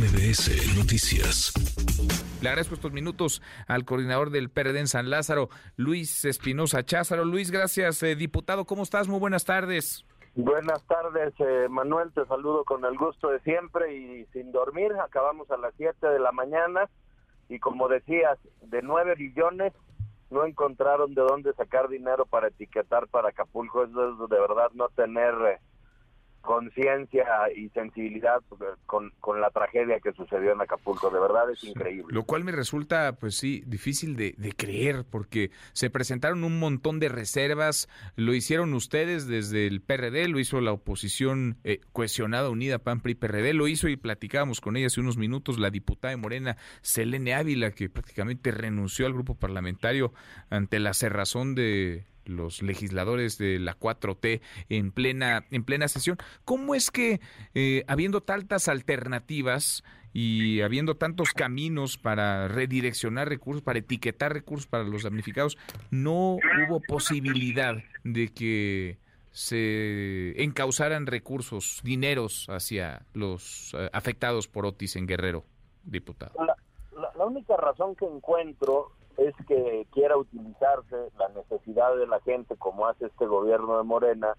MBS Noticias. Le agradezco estos minutos al coordinador del PRD en San Lázaro, Luis Espinosa Cházaro. Luis, gracias, eh, diputado. ¿Cómo estás? Muy buenas tardes. Buenas tardes, eh, Manuel. Te saludo con el gusto de siempre y sin dormir. Acabamos a las 7 de la mañana y como decías, de 9 billones no encontraron de dónde sacar dinero para etiquetar para Acapulco. Eso es de verdad no tener... Eh, conciencia y sensibilidad con, con, la tragedia que sucedió en Acapulco. De verdad es increíble. Lo cual me resulta, pues sí, difícil de, de, creer porque se presentaron un montón de reservas. Lo hicieron ustedes desde el PRD, lo hizo la oposición eh, cohesionada, unida, PAN, PRI, PRD. Lo hizo y platicábamos con ella hace unos minutos la diputada de Morena, Selene Ávila, que prácticamente renunció al grupo parlamentario ante la cerrazón de los legisladores de la 4T en plena, en plena sesión. ¿Cómo es que, eh, habiendo tantas alternativas y habiendo tantos caminos para redireccionar recursos, para etiquetar recursos para los damnificados, no hubo posibilidad de que se encauzaran recursos, dineros hacia los eh, afectados por Otis en Guerrero, diputado? la única razón que encuentro es que quiera utilizarse la necesidad de la gente, como hace este gobierno de Morena,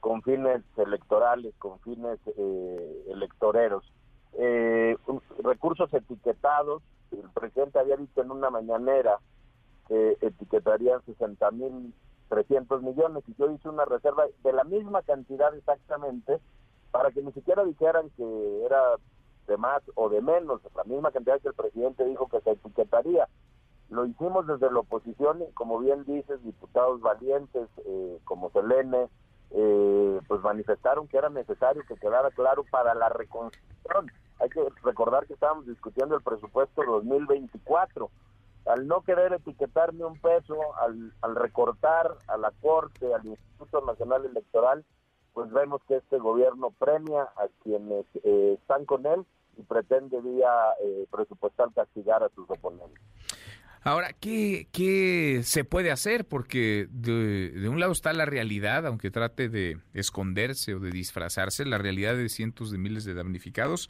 con fines electorales, con fines eh, electoreros. Eh, recursos etiquetados, el presidente había dicho en una mañanera que etiquetarían 60 mil 300 millones y yo hice una reserva de la misma cantidad exactamente para que ni siquiera dijeran que era de más o de menos, la misma cantidad que el presidente dijo que se etiquetaría. Lo hicimos desde la oposición y como bien dices, diputados valientes eh, como Selene, eh, pues manifestaron que era necesario que quedara claro para la reconstrucción. Hay que recordar que estábamos discutiendo el presupuesto 2024. Al no querer etiquetarme un peso, al, al recortar a la Corte, al Instituto Nacional Electoral, pues vemos que este gobierno premia a quienes eh, están con él y pretende vía presupuestal castigar a sus oponentes. Ahora, ¿qué, ¿qué, se puede hacer? Porque de, un lado está la realidad, aunque trate de esconderse o de disfrazarse, la realidad de cientos de miles de damnificados.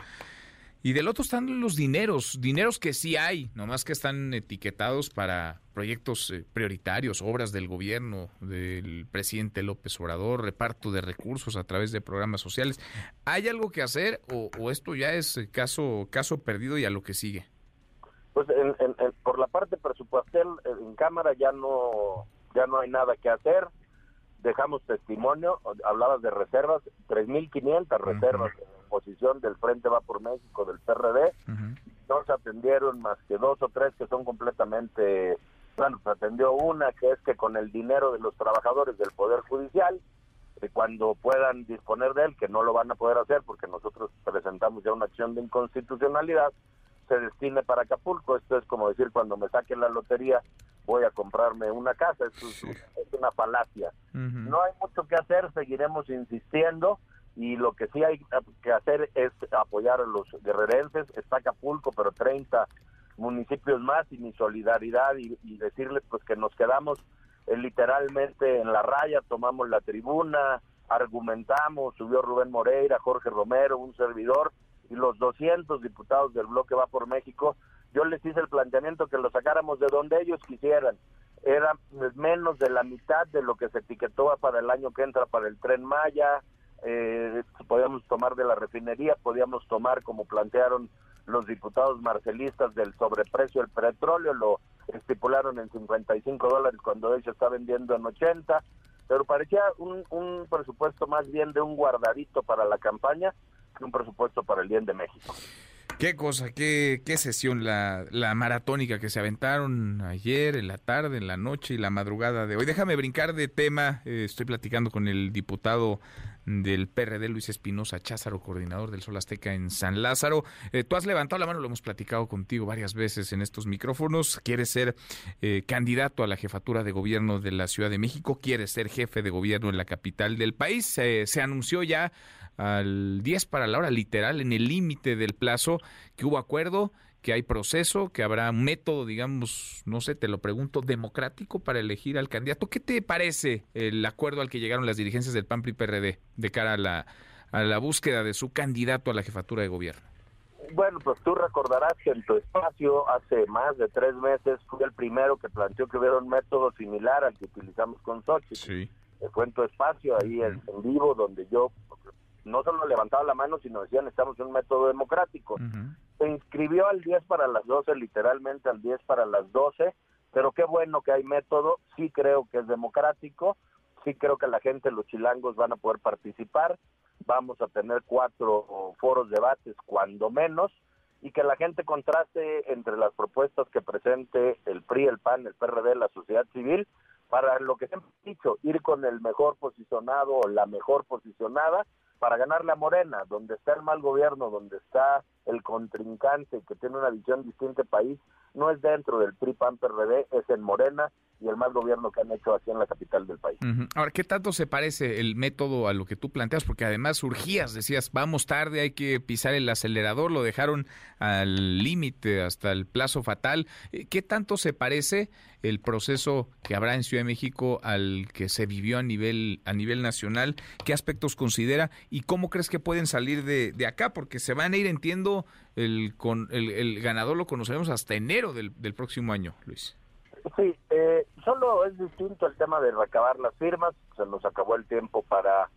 Y del otro están los dineros, dineros que sí hay, nomás que están etiquetados para proyectos eh, prioritarios, obras del gobierno, del presidente López Obrador, reparto de recursos a través de programas sociales. ¿Hay algo que hacer o, esto ya es caso, caso perdido y a lo que sigue? Pues en, por la parte presupuestal en Cámara ya no ya no hay nada que hacer. Dejamos testimonio, hablabas de reservas, 3.500 reservas en posición del Frente Va por México, del PRD. No se atendieron más que dos o tres que son completamente... Bueno, se atendió una que es que con el dinero de los trabajadores del Poder Judicial, eh, cuando puedan disponer de él, que no lo van a poder hacer porque nosotros presentamos ya una acción de inconstitucionalidad, se destine para Acapulco. Esto es como decir, cuando me saque la lotería voy a comprarme una casa. es, una falacia. No hay mucho que hacer, seguiremos insistiendo y lo que sí hay que hacer es apoyar a los guerrerenses. Está Acapulco, pero 30 municipios más y mi solidaridad y, decirles pues que nos quedamos eh, literalmente en la raya, tomamos la tribuna, argumentamos, subió Rubén Moreira, Jorge Romero, un servidor, y los 200 diputados del bloque va por México, yo les hice el planteamiento que lo sacáramos de donde ellos quisieran. Era menos de la mitad de lo que se etiquetó para el año que entra para el tren Maya, eh, podíamos tomar de la refinería, podíamos tomar como plantearon los diputados marcelistas del sobreprecio del petróleo, lo estipularon en 55 dólares cuando se está vendiendo en 80, pero parecía un, un presupuesto más bien de un guardadito para la campaña un presupuesto para el bien de México. Qué cosa, qué, qué sesión la, la maratónica que se aventaron ayer, en la tarde, en la noche y la madrugada de hoy. Déjame brincar de tema. Eh, estoy platicando con el diputado del PRD, Luis Espinosa Cházaro, coordinador del Sol Azteca en San Lázaro. Eh, tú has levantado la mano, lo hemos platicado contigo varias veces en estos micrófonos. Quieres ser eh, candidato a la jefatura de gobierno de la Ciudad de México, quieres ser jefe de gobierno en la capital del país. se anunció ya al 10 para la hora, literal, en el límite del plazo, que hubo acuerdo, que hay proceso, que habrá método, digamos, no sé, te lo pregunto, democrático para elegir al candidato. ¿Qué te parece el acuerdo al que llegaron las dirigencias del PAN PRD de cara a la, a la búsqueda de su candidato a la jefatura de gobierno? Bueno, pues tú recordarás que en tu espacio hace más de tres meses fui el primero que planteó que hubiera un método similar al que utilizamos con Sochi. Sí. Fue en tu espacio ahí en, en vivo donde yo no solo levantaba la mano, sino decía necesitamos un método democrático. Se inscribió al 10 para las 12, literalmente al 10 para las 12, pero qué bueno que hay método, sí creo que es democrático, sí creo que la gente, los chilangos van a poder participar, vamos a tener cuatro foros debates cuando menos, y que la gente contraste entre las propuestas que presente el PRI, el PAN, el PRD, la sociedad civil, para lo que siempre he dicho, ir con el mejor posicionado o la mejor posicionada para ganarle a Morena, donde está el mal gobierno, donde está el contrincante que tiene una visión distinta país, no es dentro del PRI PAN PRD, es en Morena y el mal gobierno que han hecho aquí en la capital del país. Ahora, ¿qué tanto se parece el método a lo que tú planteas? Porque además surgías, decías, vamos tarde, hay que pisar el acelerador, lo dejaron al límite hasta el plazo fatal. Eh, ¿Qué tanto se parece el proceso que habrá en Ciudad de México al que se vivió a nivel a nivel nacional? ¿Qué aspectos considera y cómo crees que pueden salir de acá? Porque se van a ir, entiendo, el, con, el, ganador lo conoceremos hasta enero del, del próximo año, Luis. Sí, eh, solo es distinto el tema de recabar las firmas, se nos acabó el tiempo para,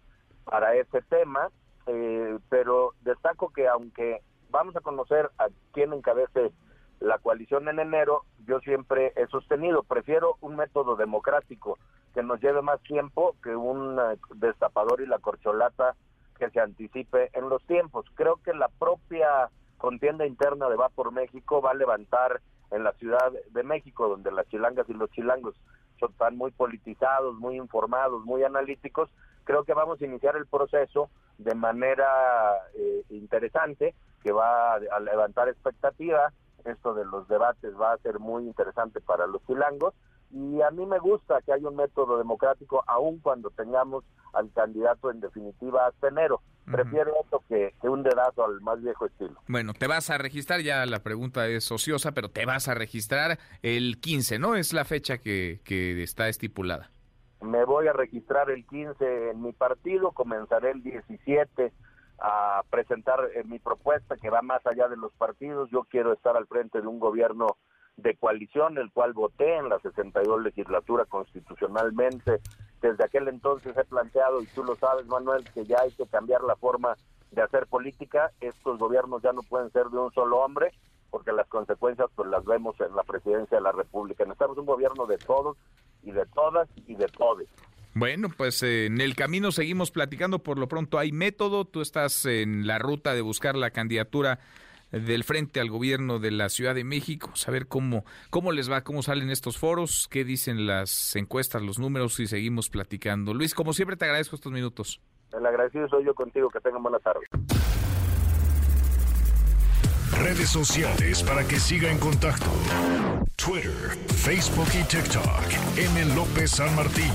para ese tema, eh, pero destaco que aunque vamos a conocer a quién encabece la coalición en enero, yo siempre he sostenido, prefiero un método democrático que nos lleve más tiempo que un eh, destapador y la corcholata que se anticipe en los tiempos. Creo que la propia contienda interna de Va por México va a levantar en la Ciudad de México, donde las chilangas y los chilangos tan muy politizados, muy informados, muy analíticos, creo que vamos a iniciar el proceso de manera eh, interesante, que va a levantar expectativa. Esto de los debates va a ser muy interesante para los chilangos y a mí me gusta que haya un método democrático aun cuando tengamos al candidato en definitiva hasta enero. Prefiero esto que, un dedazo al más viejo estilo. Bueno, te vas a registrar, ya la pregunta es ociosa, pero te vas a registrar el 15, ¿no? Es la fecha que, que está estipulada. Me voy a registrar el 15 en mi partido, comenzaré el 17 a presentar eh, mi propuesta que va más allá de los partidos. Yo quiero estar al frente de un gobierno de coalición, el cual voté en la 62 legislatura constitucionalmente. Desde aquel entonces he planteado, y tú lo sabes, Manuel, que ya hay que cambiar la forma de hacer política. Estos gobiernos ya no pueden ser de un solo hombre, porque las consecuencias pues las vemos en la presidencia de la República. Necesitamos un gobierno de todos y de todas y de todos. Bueno, pues eh, en el camino seguimos platicando. Por lo pronto hay método. Tú estás en la ruta de buscar la candidatura del frente al gobierno de la Ciudad de México, saber cómo, cómo les va, cómo salen estos foros, qué dicen las encuestas, los números y seguimos platicando. Luis, como siempre te agradezco estos minutos. El agradecido soy yo contigo, que tengan buena tarde. Redes sociales para que siga en contacto: Twitter, Facebook y TikTok. M. López San Martín.